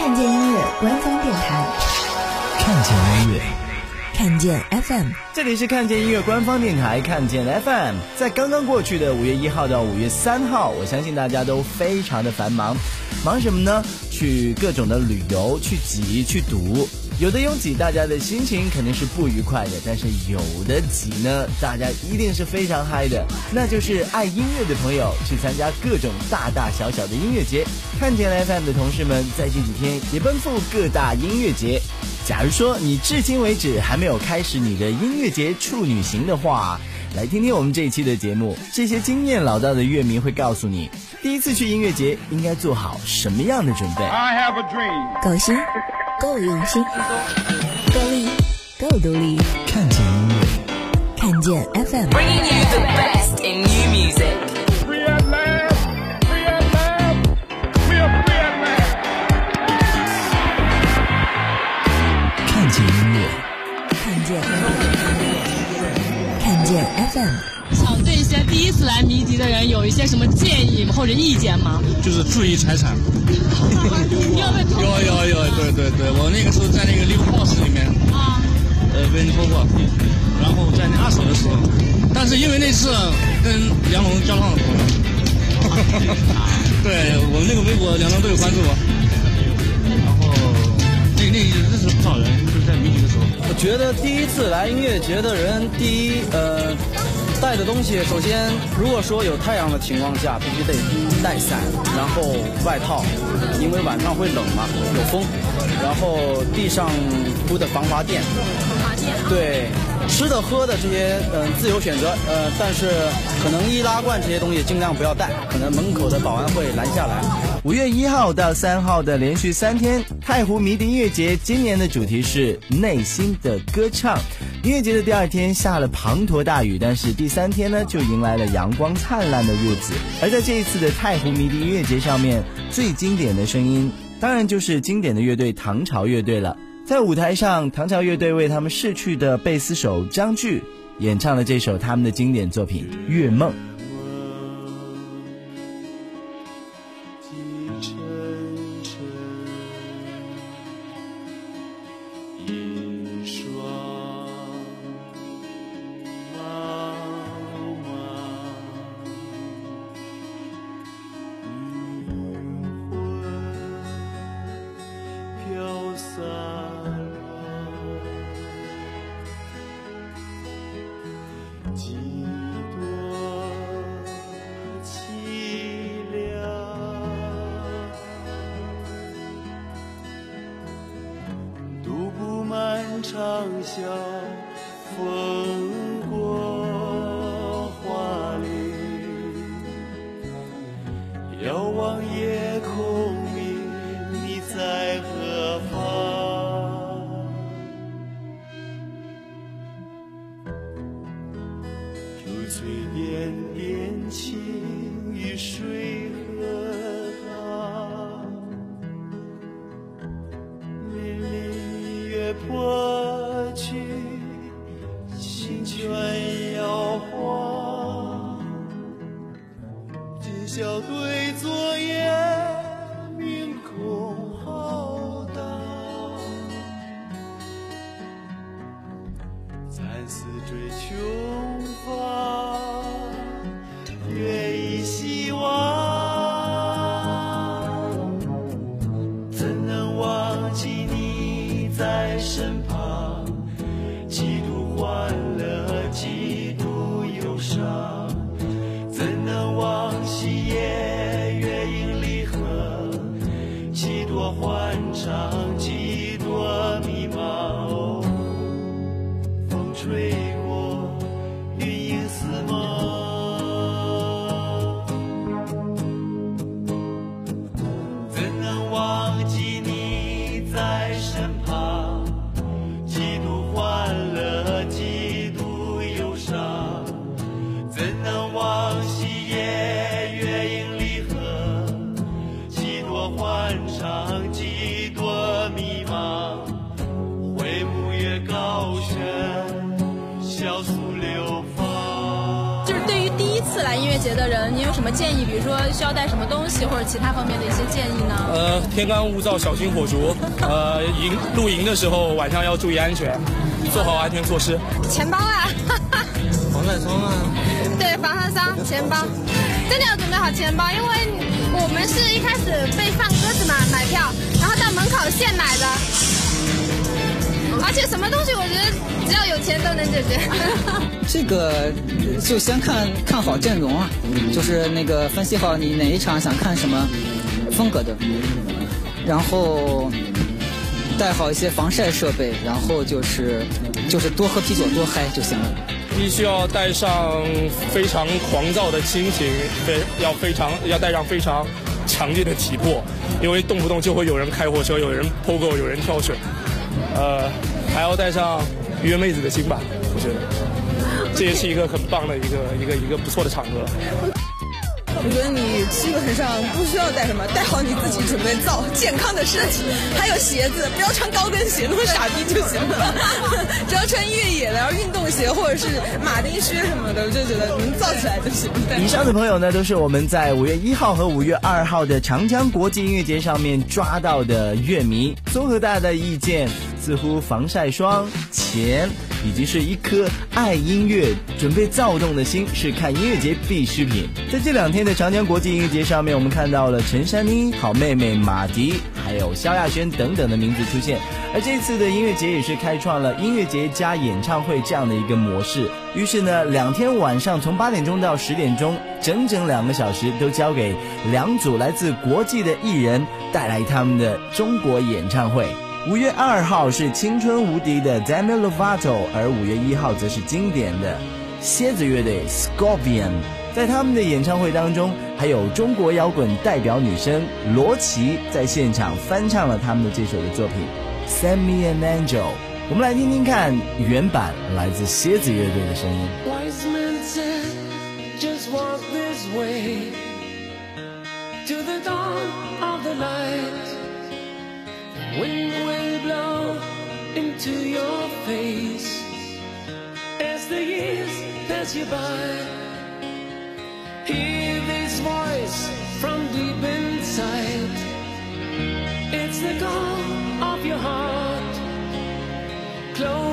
看见音乐官方电台，看见音乐，看见 FM。这里是看见音乐官方电台，看见 FM。在刚刚过去的五月一号到五月三号，我相信大家都非常的繁忙，忙什么呢？去各种的旅游，去挤，去堵。有的拥挤，大家的心情肯定是不愉快的；但是有的挤呢，大家一定是非常嗨的。那就是爱音乐的朋友去参加各种大大小小的音乐节。看见 FM 的同事们在这几天也奔赴各大音乐节。假如说你至今为止还没有开始你的音乐节处女行的话，来听听我们这一期的节目，这些经验老道的乐迷会告诉你，第一次去音乐节应该做好什么样的准备。I have a dream. 够新，够用心，够力，够独立。看见音乐，看见 FM，Bringing you the best in new music. 想对一些第一次来迷笛的人有一些什么建议或者意见吗？就是注意财产。有有有，对对对，我那个时候在那个 Live House 里面，啊？呃，被人偷过，然后在那二手的时候，但是因为那次跟梁龙交上了朋友，对我们那个微博梁龙都有关注我，然后那那认识不少人，就是在迷笛的时候。我觉得第一次来音乐节的人，第一，呃，带的东西，首先，如果说有太阳的情况下，必须得带伞，然后外套，因为晚上会冷嘛，有风，然后地上铺的防滑垫，对，吃的喝的这些，嗯、自由选择，呃，但是可能易拉罐这些东西尽量不要带，可能门口的保安会拦下来。五月一号到三号的连续三天，太湖迷笛音乐节今年的主题是内心的歌唱。音乐节的第二天下了滂沱大雨，但是第三天呢就迎来了阳光灿烂的日子。而在这一次的太湖迷笛音乐节上面，最经典的声音当然就是经典的乐队唐朝乐队了。在舞台上，唐朝乐队为他们逝去的贝斯手张炬演唱了这首他们的经典作品《月梦》。夜沉沉。长宵，风。笑对昨节的人，您有什么建议？比如说需要带什么东西，或者其他方面的一些建议呢？呃，天干物燥，小心火烛。呃，营露营的时候晚上要注意安全，做好安全措施。钱包啊，防晒霜啊，对，防晒霜、钱包，真的要准备好钱包，因为我们是一开始被放鸽子嘛，买票，然后到门口现买的，而且什么东西我觉得只要有钱都能解决。这个就先看看好阵容啊，就是那个分析好你哪一场想看什么风格的，然后带好一些防晒设备，然后就是就是多喝啤酒多嗨就行了。必须要带上非常狂躁的心情，非要非常要带上非常强劲的体魄，因为动不动就会有人开火车，有人 POGO，，有人跳水，呃，还要带上约妹子的心吧，我觉得，这也是一个很棒的一个一个一个不错的场合。我觉得你基本上不需要带什么，带好你自己准备造健康的身体，还有鞋子，不要穿高跟鞋那么傻逼就行了。只要穿越野的，然后运动鞋或者是马丁靴什么的，我就觉得能造起来就行。以上的朋友呢，都是我们在五月一号和五月二号的长江国际音乐节上面抓到的乐迷。综合大家的意见，似乎防晒霜、钱以及是一颗爱音乐、准备躁动的心是看音乐节必需品。在这两天的长江国际音乐节上面，我们看到了陈珊妮、好妹妹马迪，还有萧亚轩等等的名字出现。而这次的音乐节也是开创了音乐节加演唱会这样的一个模式。于是呢，两天晚上从八点钟到十点钟，整整两个小时都交给两组来自国际的艺人带来他们的中国演唱会。五月二号是青春无敌的 Demi Lovato，而五月一号则是经典的蝎子乐队 Scorpion。在他们的演唱会当中，还有中国摇滚代表女生罗琦在现场翻唱了他们的这首的作品《Send Me an Angel》。我们来听听看原版来自蝎子乐队的声音。Face as the years pass you by. Hear this voice from deep inside. It's the call of your heart. Close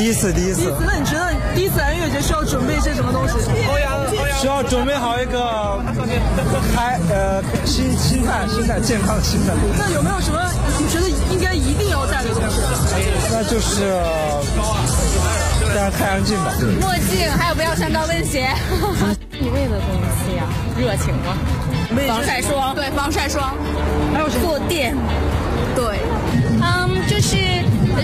第一次，第一第一次。那你觉得第一次来音乐节需要准备一些什么东西？欧阳，欧阳需要准备好一个开呃心心态心态健康的心态。那有没有什么你觉得应该一定要带的东西？那就是戴上太阳镜吧。墨镜，还有不要穿高跟鞋。必备的东西呀、热情吗？防晒霜，对，防晒霜，还有什么？坐垫，对，嗯，就是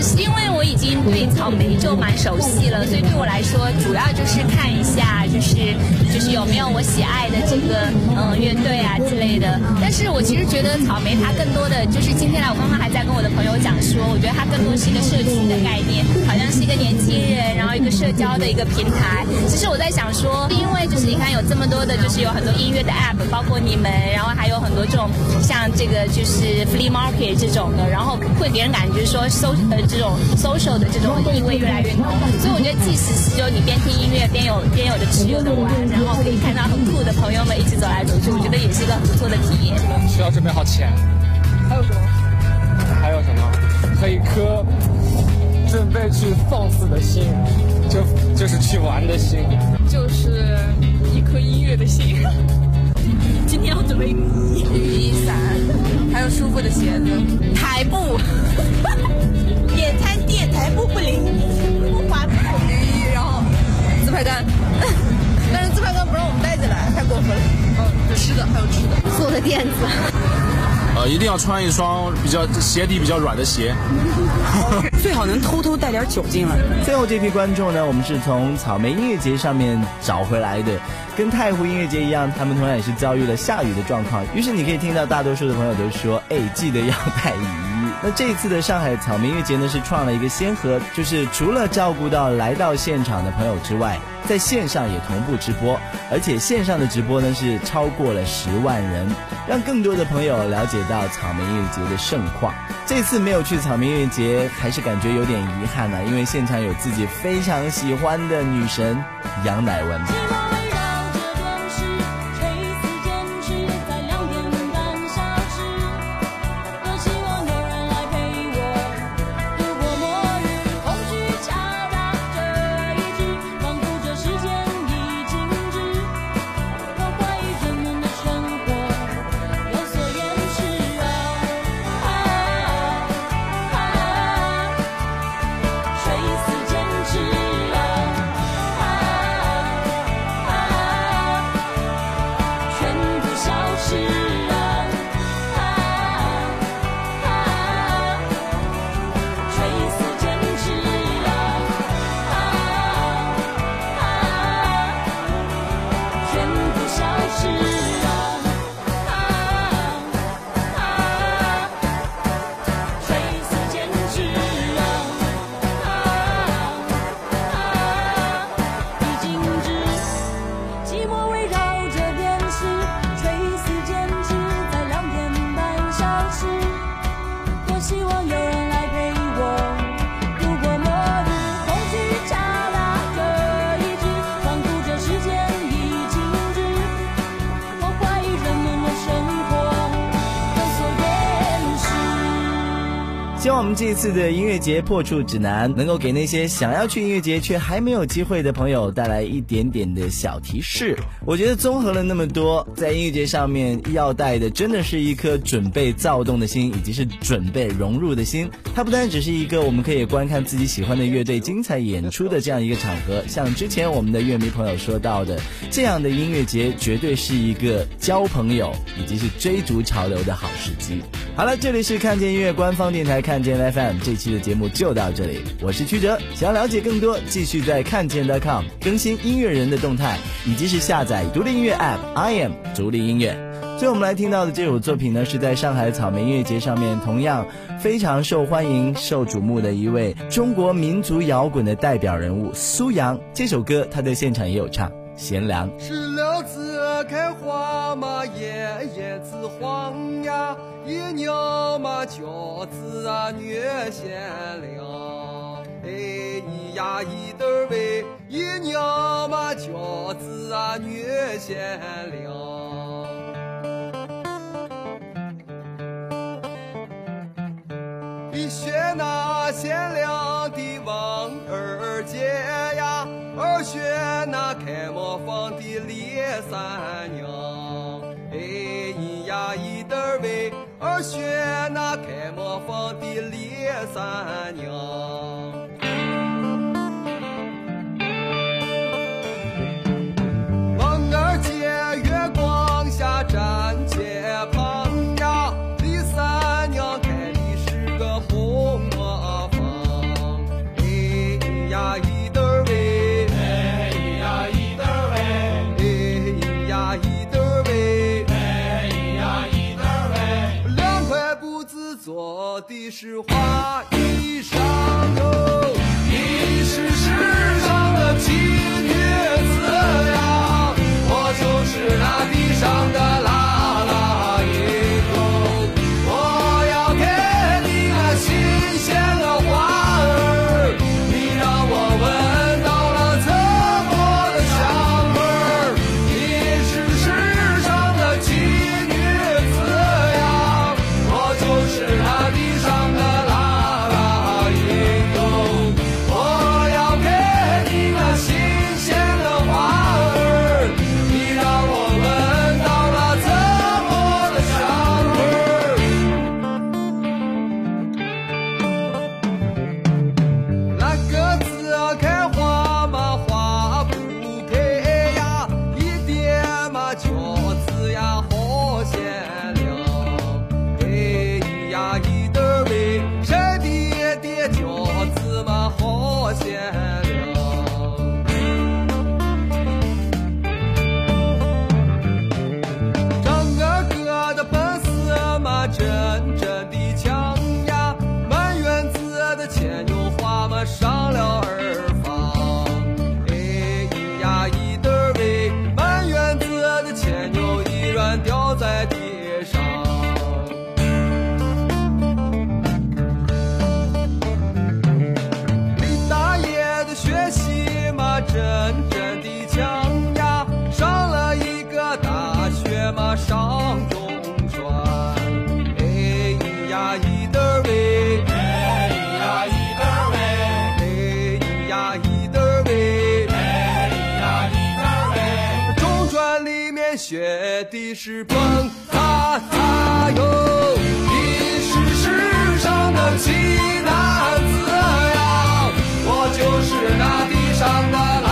是因为我已经对草莓就蛮熟悉了，所以对我来说，主要就是看一下，就是就是有没有我喜爱的这个嗯乐队啊之类的。但是我其实觉得草莓它更多的就是今天来，我刚刚还在跟我的朋友讲说，我觉得它更多是一个社群的概念，好像是一个年轻人，然后一个交的一个平台。其实我在想说，因为就是你看有这么多的，就是有很多音乐的 app，包括你们，然后还有很多这种像这个就是 flea market 这种的，然后会给人感觉说 so 呃这种 social 的这种意味越来越浓。所以我觉得即使是就你边听音乐边有边有的吃有的玩，然后可以看到很酷的朋友们一起走来走去，我觉得也是一个很不错的体验。需要准备好钱，还有什么？还有什么？和一颗准备去放肆的心，就就是去玩的心。就是一颗音乐的心。今天要准备雨衣伞，还有舒服的鞋子，台步，野餐垫台布不灵，不滑步。雨衣，然后自拍杆，但是自拍杆不让我们带进来，太过分了。哦，吃的还有吃的，做的垫子。呃，一定要穿一双比较鞋底比较软的鞋，最好能偷偷带点酒进来。最后这批观众呢，我们是从草莓音乐节上面找回来的，跟太湖音乐节一样，他们同样也是遭遇了下雨的状况。于是你可以听到大多数的朋友都说：“哎，记得要带雨衣。”那这一次的上海草莓音乐节呢，是创了一个先河，就是除了照顾到来到现场的朋友之外，在线上也同步直播，而且线上的直播呢是超过了十万人，让更多的朋友了解到草莓音乐节的盛况。这次没有去草莓音乐节，还是感觉有点遗憾呢、因为现场有自己非常喜欢的女神杨乃文。这次的音乐节破处指南能够给那些想要去音乐节却还没有机会的朋友带来一点点的小提示。我觉得综合了那么多，在音乐节上面要带的真的是一颗准备躁动的心，以及是准备融入的心。它不单只是一个我们可以观看自己喜欢的乐队精彩演出的这样一个场合，像之前我们的乐迷朋友说到的，这样的音乐节绝对是一个交朋友以及是追逐潮流的好时机。好了，这里是看见音乐官方电台看见 FM，这期的节目就到这里，我是曲哲。想要了解更多，继续在看见 .com 更新音乐人的动态，以及是下载独立音乐 App I am 独立音乐。最后我们来听到的这首作品呢，是在上海草莓音乐节上面同样非常受欢迎、受瞩目的一位中国民族摇滚的代表人物苏阳。这首歌他在现场也有唱，《贤良》。石榴子开花嘛，叶叶子黄呀，一娘嘛饺子啊女贤良。哎，咿呀一对儿喂，一娘嘛饺子啊女贤良。你选那贤良的王二姐呀，二学那开磨坊的李三娘。哎，二选那开磨房的李三娘。我的是花衣裳哟，你是世上的奇女子呀，我就是那地上的事嘛真雪地是蹦擦擦哟，你是世上的奇男子呀，我就是那地上的狼。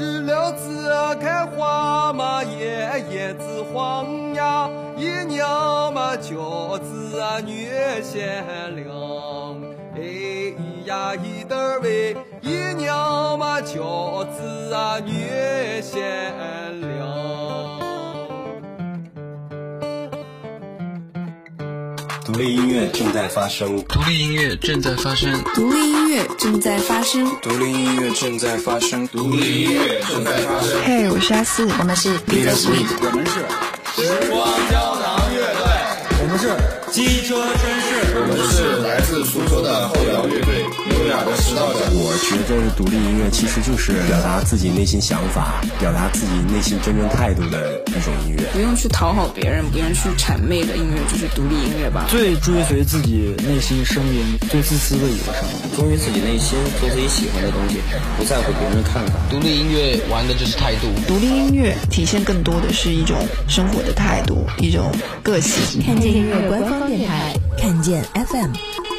石榴子开花嘛，叶叶子黄呀，一娘嘛娇子啊女贤良。哎呀，咿得儿喂，一娘嘛娇子啊女贤立音乐正在发生，独立音乐正在发生，独立音乐正在发生，独立音乐正在发生，独立音乐正在发生。嘿，我是阿四，我们是 the Sweet，我们是。时光胶囊乐队，我们是。机车我们是来自苏州的后摇乐队，优雅的拾道者。我觉得独立音乐其实就是表达自己内心想法，表达自己内心真正态度的一种音乐。不用去讨好别人，不用去谄媚的音乐就是独立音乐吧。最追随自己内心声音、最自私的一个声音。忠于自己内心，做自己喜欢的东西，不在乎别人的看法。独立音乐玩的就是态度。独立音乐体现更多的是一种生活的态度，一种个性。看见音乐官方电台，看见 FM。